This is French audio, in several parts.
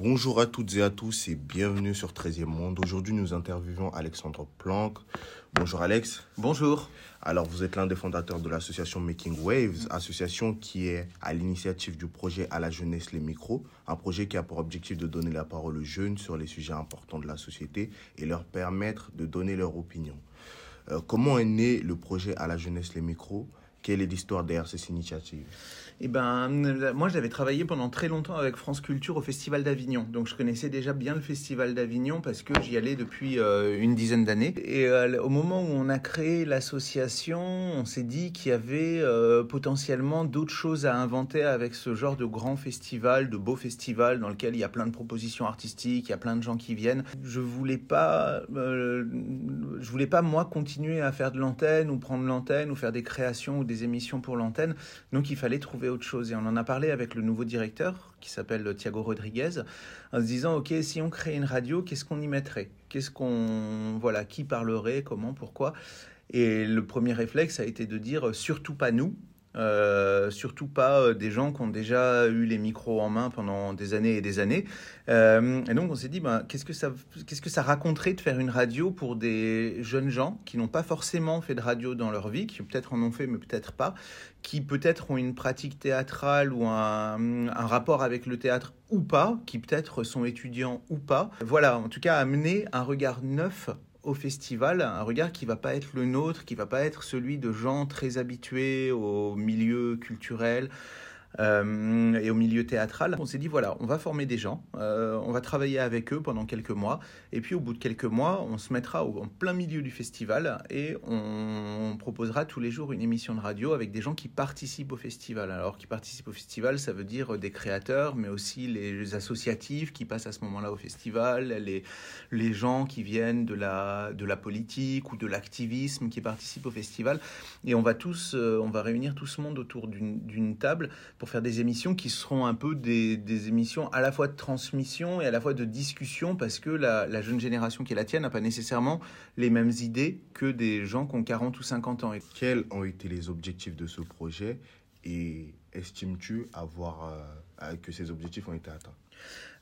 Bonjour à toutes et à tous et bienvenue sur 13e Monde. Aujourd'hui, nous interviewons Alexandre Planck. Bonjour Alex. Bonjour. Alors, vous êtes l'un des fondateurs de l'association Making Waves, association qui est à l'initiative du projet À la jeunesse les micros, un projet qui a pour objectif de donner la parole aux jeunes sur les sujets importants de la société et leur permettre de donner leur opinion. Euh, comment est né le projet À la jeunesse les micros? Quelle est l'histoire derrière cette initiative? Eh ben, moi, j'avais travaillé pendant très longtemps avec France Culture au Festival d'Avignon. Donc, je connaissais déjà bien le Festival d'Avignon parce que j'y allais depuis euh, une dizaine d'années. Et euh, au moment où on a créé l'association, on s'est dit qu'il y avait euh, potentiellement d'autres choses à inventer avec ce genre de grand festival, de beau festival dans lequel il y a plein de propositions artistiques, il y a plein de gens qui viennent. Je voulais pas, je voulais pas moi continuer à faire de l'antenne ou prendre l'antenne ou faire des créations ou des émissions pour l'antenne. Donc, il fallait trouver autre chose. Et on en a parlé avec le nouveau directeur, qui s'appelle Thiago Rodriguez, en se disant, OK, si on crée une radio, qu'est-ce qu'on y mettrait? Qu'est-ce qu'on... Voilà, qui parlerait, comment, pourquoi? Et le premier réflexe a été de dire, surtout pas nous, euh, surtout pas euh, des gens qui ont déjà eu les micros en main pendant des années et des années. Euh, et donc on s'est dit, ben, qu'est-ce que ça, que ça raconterait de faire une radio pour des jeunes gens qui n'ont pas forcément fait de radio dans leur vie, qui peut-être en ont fait mais peut-être pas, qui peut-être ont une pratique théâtrale ou un, un rapport avec le théâtre ou pas, qui peut-être sont étudiants ou pas. Voilà, en tout cas amener un regard neuf au festival, un regard qui va pas être le nôtre, qui va pas être celui de gens très habitués au milieu culturel, euh, et au milieu théâtral. On s'est dit voilà, on va former des gens, euh, on va travailler avec eux pendant quelques mois, et puis au bout de quelques mois, on se mettra en plein milieu du festival et on, proposera tous les jours une émission de radio avec des gens qui participent au festival. Alors qui participent au festival, ça veut dire des créateurs, mais aussi les associatifs qui passent à ce moment-là au festival, les, les gens qui viennent de la, de la politique ou de l'activisme qui participent au festival, et on va tous, euh, on va réunir tout ce monde autour d'une table pour faire des émissions qui seront un peu des, des, émissions à la fois de transmission et à la fois de discussion, parce que la, la jeune génération qui est la tienne n'a pas nécessairement les mêmes idées que des gens qui ont 40 ou 50 ans. Quels ont été les objectifs de ce projet et estimes-tu avoir euh, que ces objectifs ont été atteints?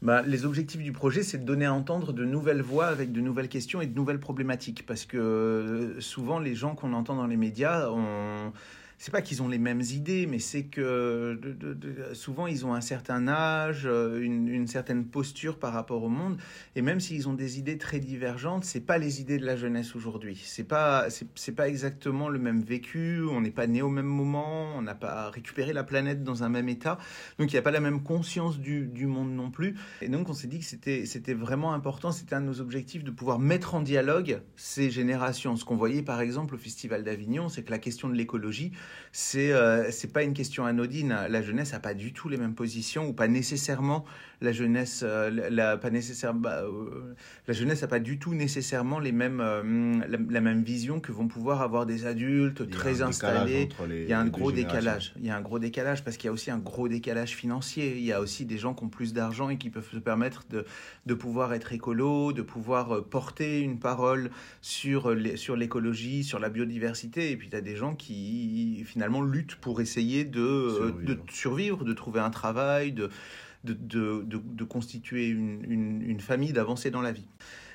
Bah, les objectifs du projet, c'est de donner à entendre de nouvelles voix avec de nouvelles questions et de nouvelles problématiques. Parce que euh, souvent, les gens qu'on entend dans les médias ont c'est pas qu'ils ont les mêmes idées, mais c'est que souvent ils ont un certain âge, euh, une, certaine posture par rapport au monde, et même s'ils ont des idées très divergentes, c'est pas les idées de la jeunesse aujourd'hui. C'est pas c'est pas exactement le même vécu. On n'est pas né au même moment, on n'a pas récupéré la planète dans un même état, donc il n'y a pas la même conscience du, du monde non plus. Et donc on s'est dit que c'était c'était vraiment important, c'était un de nos objectifs de pouvoir mettre en dialogue ces générations. Ce qu'on voyait par exemple au Festival d'Avignon, c'est que la question de l'écologie c'est euh, c'est pas une question anodine. La jeunesse a pas du tout les mêmes positions ou pas nécessairement la jeunesse euh, la, pas nécessaire bah, euh, la jeunesse a pas du tout nécessairement les mêmes la, même vision que vont pouvoir avoir des adultes très installés. il y a un gros décalage. Il y a un gros décalage parce qu'il y a aussi un gros décalage financier. Il y a aussi des gens qui ont plus d'argent et qui peuvent se permettre de de pouvoir être écolo, de pouvoir porter une parole sur sur l'écologie, sur la biodiversité. Et puis tu as des gens qui finalement lutte pour essayer de survivre, de, survivre, de trouver un travail, de, de, de constituer une, une, une famille, d'avancer dans la vie.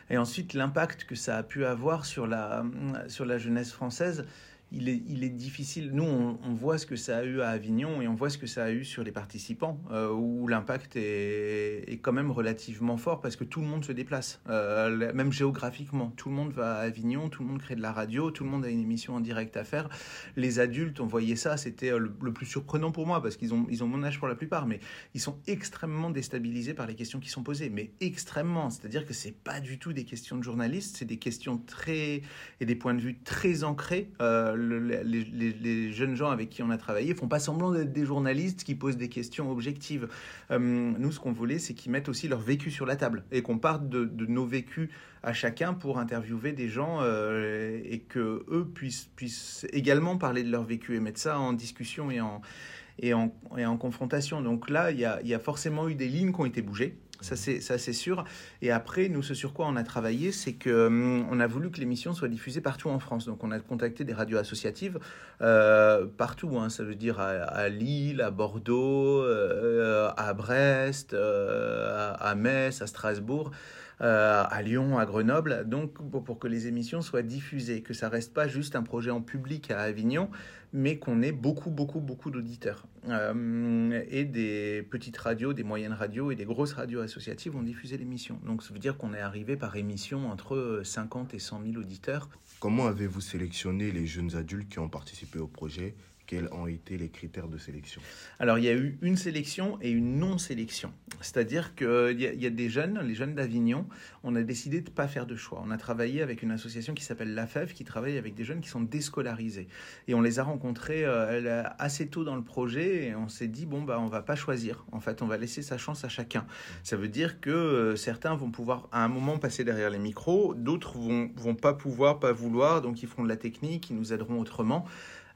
Et ensuite, l'impact que ça a pu avoir sur la, sur la jeunesse française, il est, il est difficile. Nous, on, voit ce que ça a eu à Avignon et on voit ce que ça a eu sur les participants, euh, où l'impact est, est, quand même relativement fort parce que tout le monde se déplace, euh, même géographiquement. Tout le monde va à Avignon, tout le monde crée de la radio, tout le monde a une émission en direct à faire. Les adultes, on voyait ça, c'était euh, le, plus surprenant pour moi parce qu'ils ont, ils ont mon âge pour la plupart, mais ils sont extrêmement déstabilisés par les questions qui sont posées, mais extrêmement. C'est-à-dire que c'est pas du tout des questions de journalistes, c'est des questions très et des points de vue très ancrés. Les, jeunes gens avec qui on a travaillé font pas semblant d'être des journalistes qui posent des questions objectives. Euh, nous, ce qu'on voulait, c'est qu'ils mettent aussi leur vécu sur la table et qu'on parte de, nos vécus à chacun pour interviewer des gens euh, et que eux puissent, également parler de leur vécu et mettre ça en discussion et en, confrontation. Donc là, il y a, forcément eu des lignes qui ont été bougées. Ça, c'est, ça, c'est sûr. Et après, nous, ce sur quoi on a travaillé, c'est que hum, on a voulu que l'émission soit diffusée partout en France. Donc, on a contacté des radios associatives euh, partout. Hein, ça veut dire à, Lille, à Bordeaux, euh, à Brest, euh, à Metz, à Strasbourg. Euh, à Lyon, à Grenoble, donc pour, que les émissions soient diffusées, que ça reste pas juste un projet en public à Avignon, mais qu'on ait beaucoup, beaucoup, beaucoup d'auditeurs. Euh, et des petites radios, des moyennes radios et des grosses radios associatives ont diffusé l'émission. Donc ça veut dire qu'on est arrivé par émission entre 50 et 100 000 auditeurs. Comment avez-vous sélectionné les jeunes adultes qui ont participé au projet? Quels ont été les critères de sélection Alors, il y a eu une sélection et une non-sélection. C'est-à-dire qu'il y, y, a des jeunes, les jeunes d'Avignon, on a décidé de ne pas faire de choix. On a travaillé avec une association qui s'appelle La Fève, qui travaille avec des jeunes qui sont déscolarisés. Et on les a rencontrés euh, assez tôt dans le projet et on s'est dit, bon, bah, on va pas choisir. En fait, on va laisser sa chance à chacun. Ça veut dire que euh, certains vont pouvoir à un moment passer derrière les micros, d'autres vont, vont pas pouvoir, pas vouloir, donc ils feront de la technique, ils nous aideront autrement.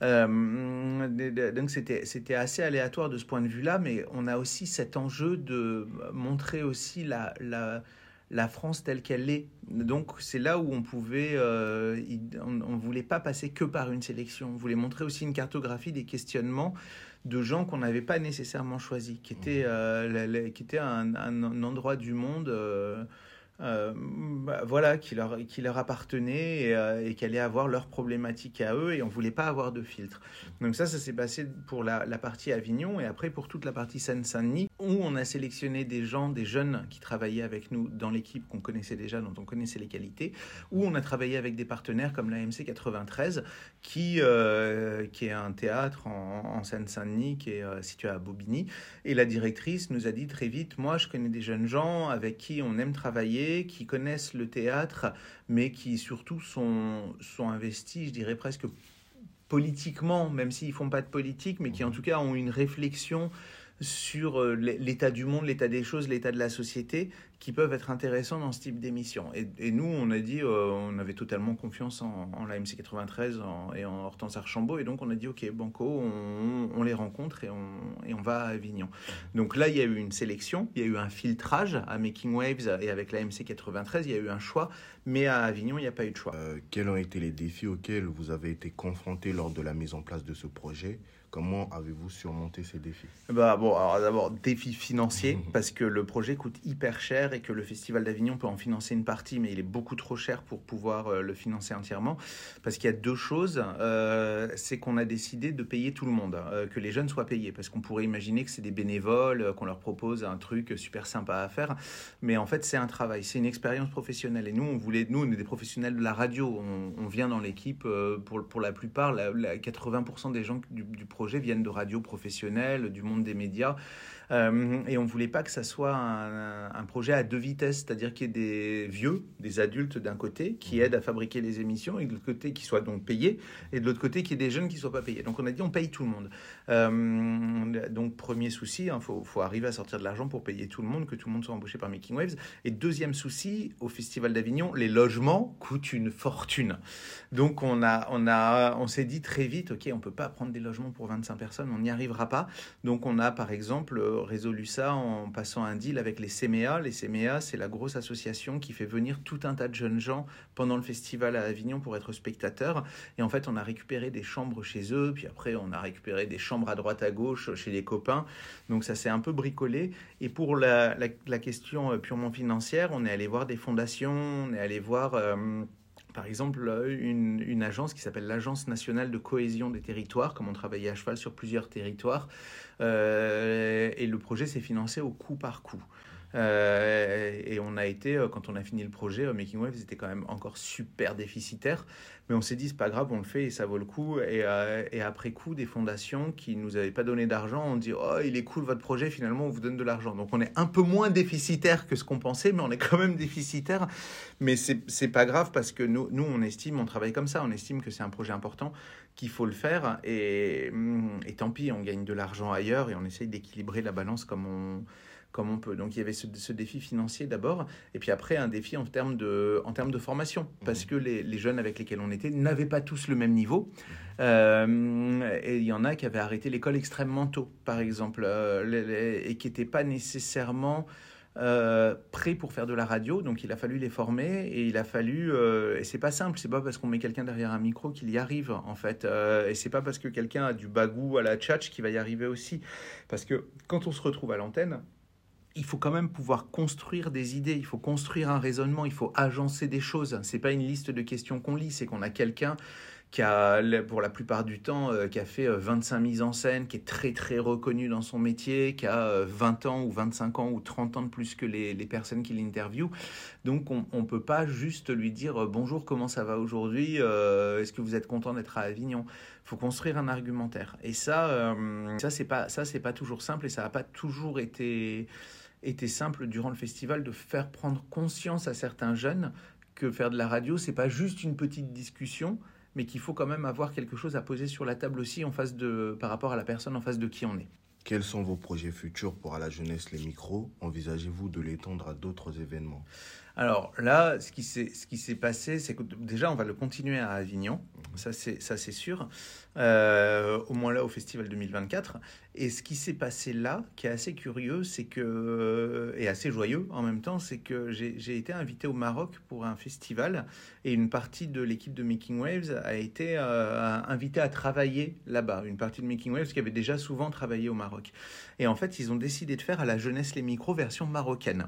Euh, donc c'était assez aléatoire de ce point de vue-là, mais on a aussi cet enjeu de montrer aussi la, la, la France telle qu'elle est. Donc c'est là où on pouvait, euh, on ne voulait pas passer que par une sélection, on voulait montrer aussi une cartographie des questionnements de gens qu'on n'avait pas nécessairement choisis, qui étaient, mmh. euh, qui était un, un, endroit du monde euh, voilà, qui leur, qui leur appartenait et, euh, qui allait avoir leurs problématiques à eux et on voulait pas avoir de filtre. Donc ça, ça s'est passé pour la, partie Avignon et après pour toute la partie Seine-Saint-Denis où on a sélectionné des gens, des jeunes qui travaillaient avec nous dans l'équipe qu'on connaissait déjà, dont on connaissait les qualités, où on a travaillé avec des partenaires comme l'AMC 93 qui, euh, qui est un théâtre en, en Seine-Saint-Denis qui est situé à Bobigny et la directrice nous a dit très vite, moi je connais des jeunes gens avec qui on aime travailler qui connaissent le théâtre, mais qui surtout sont, sont investis, je dirais presque politiquement, même s'ils font pas de politique, mais qui en tout cas ont une réflexion sur euh, l'état du monde, l'état des choses, l'état de la société, qui peuvent être intéressants dans ce type d'émission. Et, nous, on a dit, euh, on avait totalement confiance en, en la MC 93 et en Hortense Archambault, et donc on a dit, ok, Banco, on, les rencontre et on, et on, va à Avignon. Donc là, il y a eu une sélection, il y a eu un filtrage à Making Waves et avec la MC 93, il y a eu un choix, mais à Avignon, il n'y a pas eu de choix. Euh, quels ont été les défis auxquels vous avez été confrontés lors de la mise en place de ce projet? Comment avez-vous surmonté ces défis? Bah, bon, alors d'abord, défis financiers, parce que le projet coûte hyper cher que le Festival d'Avignon peut en financer une partie, mais il est beaucoup trop cher pour pouvoir euh, le financer entièrement. Parce qu'il y a deux choses. Euh, c'est qu'on a décidé de payer tout le monde, euh, que les jeunes soient payés, parce qu'on pourrait imaginer que c'est des bénévoles, qu'on leur propose un truc super sympa à faire. Mais en fait, c'est un travail, c'est une expérience professionnelle. Et nous, on voulait, nous, on est des professionnels de la radio. On, vient dans l'équipe, pour, pour la plupart, la, 80% des gens du, projet viennent de radios professionnelles, du monde des médias. Et on voulait pas que ça soit un, projet à deux vitesses, c'est-à-dire qu'il y ait des vieux, des adultes d'un côté, qui mhm. aident à fabriquer les émissions, et de l'autre côté, qui soient donc payés, et de l'autre côté, qu'il y ait des jeunes qui ne soient pas payés. Donc on a dit, on paye tout le monde. Euh, donc premier souci, il hein, faut, faut, arriver à sortir de l'argent pour payer tout le monde, que tout le monde soit embauché par Making Waves. Et deuxième souci, au Festival d'Avignon, les logements coûtent une fortune. Donc on, a, on, a, on s'est dit très vite, ok, on peut pas prendre des logements pour 25 personnes, on n'y arrivera pas. Donc on a par exemple résolu ça en passant un deal avec les CMEA. Les CMEA, c'est la grosse association qui fait venir tout un tas de jeunes gens pendant le festival à Avignon pour être spectateurs. Et en fait, on a récupéré des chambres chez eux, puis après, on a récupéré des chambres à droite à gauche chez les copains. Donc ça s'est un peu bricolé. Et pour la, question euh, purement financière, on est allé voir des fondations, on est allé voir... Euh, par exemple, une, une agence qui s'appelle l'Agence nationale de cohésion des territoires, comme on travaillait à cheval sur plusieurs territoires, euh, et le projet s'est financé au coup par coup. Euh, et on a été, euh, quand on a fini le projet, Making Waves était quand même encore super déficitaire. Mais on s'est dit, c'est pas grave, on le fait et ça vaut le coup. Et, et après coup, des fondations qui nous avaient pas donné d'argent ont dit, oh, il est cool votre projet, finalement, on vous donne de l'argent. Donc on est un peu moins déficitaire que ce qu'on pensait, mais on est quand même déficitaire. Mais c'est pas grave parce que nous, nous, on estime, on travaille comme ça, on estime que c'est un projet important, qu'il faut le faire. Et, et tant pis, on gagne de l'argent ailleurs et on essaye d'équilibrer la balance comme on comme on peut. Donc il y avait ce, défi financier d'abord, et puis après un défi en termes de, en termes de formation, parce mmh. que les, les, jeunes avec lesquels on était n'avaient pas tous le même niveau. Mmh. Euh, et il y en a qui avaient arrêté l'école extrêmement tôt, par exemple, euh, et qui n'étaient pas nécessairement euh, prêts pour faire de la radio. Donc il a fallu les former et il a fallu. Euh, et c'est pas simple. C'est pas parce qu'on met quelqu'un derrière un micro qu'il y arrive en fait. Euh, et c'est pas parce que quelqu'un a du bagou à la tchatch qu'il va y arriver aussi. Parce que quand on se retrouve à l'antenne, il faut quand même pouvoir construire des idées, il faut construire un raisonnement, il faut agencer des choses. C'est pas une liste de questions qu'on lit, c'est qu'on a quelqu'un qui a, pour la plupart du temps, euh, qui a fait 25 euh, mises en scène, qui est très très reconnu dans son métier, qui a 20 euh, ans ou 25 ans ou 30 ans de plus que les, personnes qui l'interviewent. Donc on ne peut pas juste lui dire bonjour, comment ça va aujourd'hui, est-ce que vous êtes content d'être à Avignon? Il faut construire un argumentaire. Et ça, ça c'est pas pas toujours simple et ça n'a pas toujours été été simple durant le festival de faire prendre conscience à certains jeunes que faire de la radio, c'est pas juste une petite discussion, mais qu'il faut quand même avoir quelque chose à poser sur la table aussi en face de, par rapport à la personne en face de qui on est. Quels sont vos projets futurs pour à la jeunesse les micros? Envisagez-vous de l'étendre à d'autres événements? Alors là, ce qui s'est passé, c'est que déjà, on va le continuer à Avignon, ça c'est sûr, euh, au moins là au Festival 2024. Et ce qui s'est passé là, qui est assez curieux, c'est que, euh, et assez joyeux en même temps, c'est que j'ai été invité au Maroc pour un festival et une partie de l'équipe de Making Waves a été euh, invitée à travailler là-bas. Une partie de Making Waves qui avait déjà souvent travaillé au Maroc. Et en fait, ils ont décidé de faire à la jeunesse les micros version marocaine.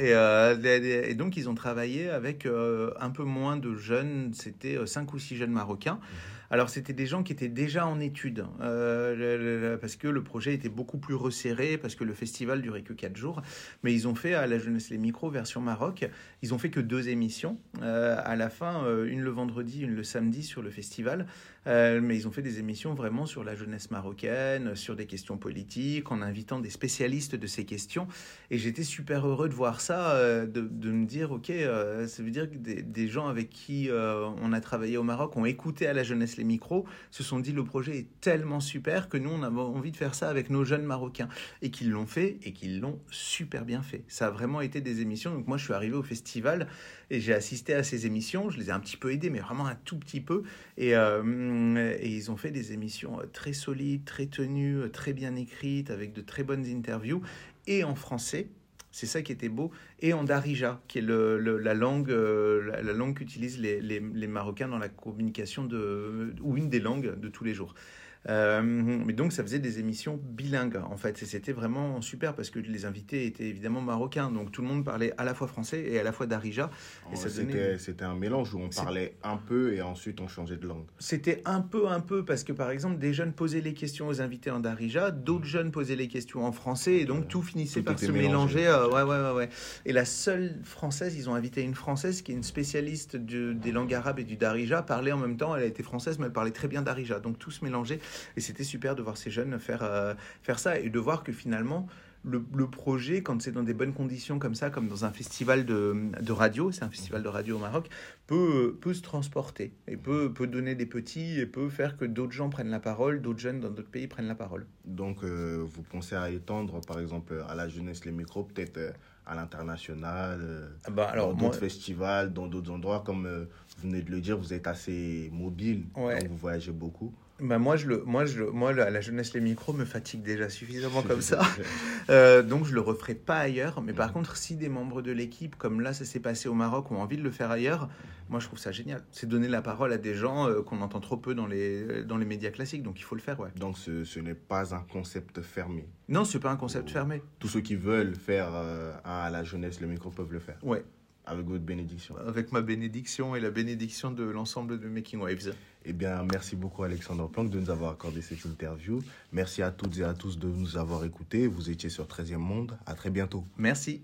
Euh, et, donc, ils ont travaillé avec euh, un peu moins de jeunes, c'était euh, cinq ou six jeunes marocains. Mhm. Alors, c'était des gens qui étaient déjà en études, parce que le projet était beaucoup plus resserré, parce que le festival durait que quatre jours. Mais ils ont fait à la jeunesse les micros version Maroc. Ils ont fait que deux émissions. à la fin, une le vendredi, une le samedi sur le festival. Euh, mais ils ont fait des émissions vraiment sur la jeunesse marocaine, sur des questions politiques, en invitant des spécialistes de ces questions. Et j'étais super heureux de voir ça, euh, de, me dire, ok, euh, ça veut dire que des, des gens avec qui on a travaillé au Maroc ont écouté à la jeunesse les micros, se sont dit le projet est tellement super que nous, on a envie de faire ça avec nos jeunes Marocains. Et qu'ils l'ont fait et qu'ils l'ont super bien fait. Ça a vraiment été des émissions. Donc moi, je suis arrivé au festival et j'ai assisté à ces émissions. Je les ai un petit peu aidés, mais vraiment un tout petit peu. Et, euh, et ils ont fait des émissions très solides, très tenues, très bien écrites, avec de très bonnes interviews, et en français. C'est ça qui était beau. Et en darija, qui est la langue, euh, la, langue qu'utilisent les, les, les, Marocains dans la communication, de, ou une des langues de tous les jours. Euh, mais donc, ça faisait des émissions bilingues, en fait. Et c'était vraiment super parce que les invités étaient évidemment marocains. Donc, tout le monde parlait à la fois français et à la fois darija. Et C'était un mélange où on parlait un peu et ensuite on changeait de langue. C'était un peu, un peu, parce que par exemple, des jeunes posaient les questions aux invités en darija, d'autres mm. jeunes posaient les questions en français, et donc tout finissait par se mélanger. Euh, ouais, ouais, ouais, ouais. Et la seule française, ils ont invité une française qui est une spécialiste des langues arabes et du darija, parlait en même temps. Elle était française, mais elle parlait très bien darija. Donc tout se mélangeait. Et c'était super de voir ces jeunes faire, euh, faire ça et de voir que finalement, le, le, projet, quand c'est dans des bonnes conditions comme ça, comme dans un festival de, de radio, c'est un festival de radio au Maroc, peut, peut se transporter et peut, peut donner des petits et peut faire que d'autres gens prennent la parole, d'autres jeunes dans d'autres pays prennent la parole. Donc, euh, vous pensez à étendre, par exemple, à la jeunesse les micros, peut-être euh, à l'international, ah bah, dans d'autres festivals, dans d'autres endroits, comme vous venez de le dire, vous êtes assez mobile, vous voyagez beaucoup. Bah moi, je le, moi, je moi la, jeunesse, les micros me fatigue déjà suffisamment comme ça. Euh, donc, je le referai pas ailleurs. Mais par mm. contre, si des membres de l'équipe, comme là, ça s'est passé au Maroc, ont envie de le faire ailleurs, moi, je trouve ça génial. C'est donner la parole à des gens euh, qu'on entend trop peu dans les, dans les médias classiques. Donc, il faut le faire, ouais. Donc, ce, ce n'est pas un concept fermé. Non, c'est pas un concept fermé. Tous ceux qui veulent faire euh, à la jeunesse, le micro peuvent le faire. Ouais. Avec votre bénédiction. Avec ma bénédiction et la bénédiction de l'ensemble de Making Waves. Eh bien, merci beaucoup Alexandre Planck de nous avoir accordé cette interview. Merci à toutes et à tous de nous avoir écoutés. Vous étiez sur 13e Monde. À très bientôt. Merci.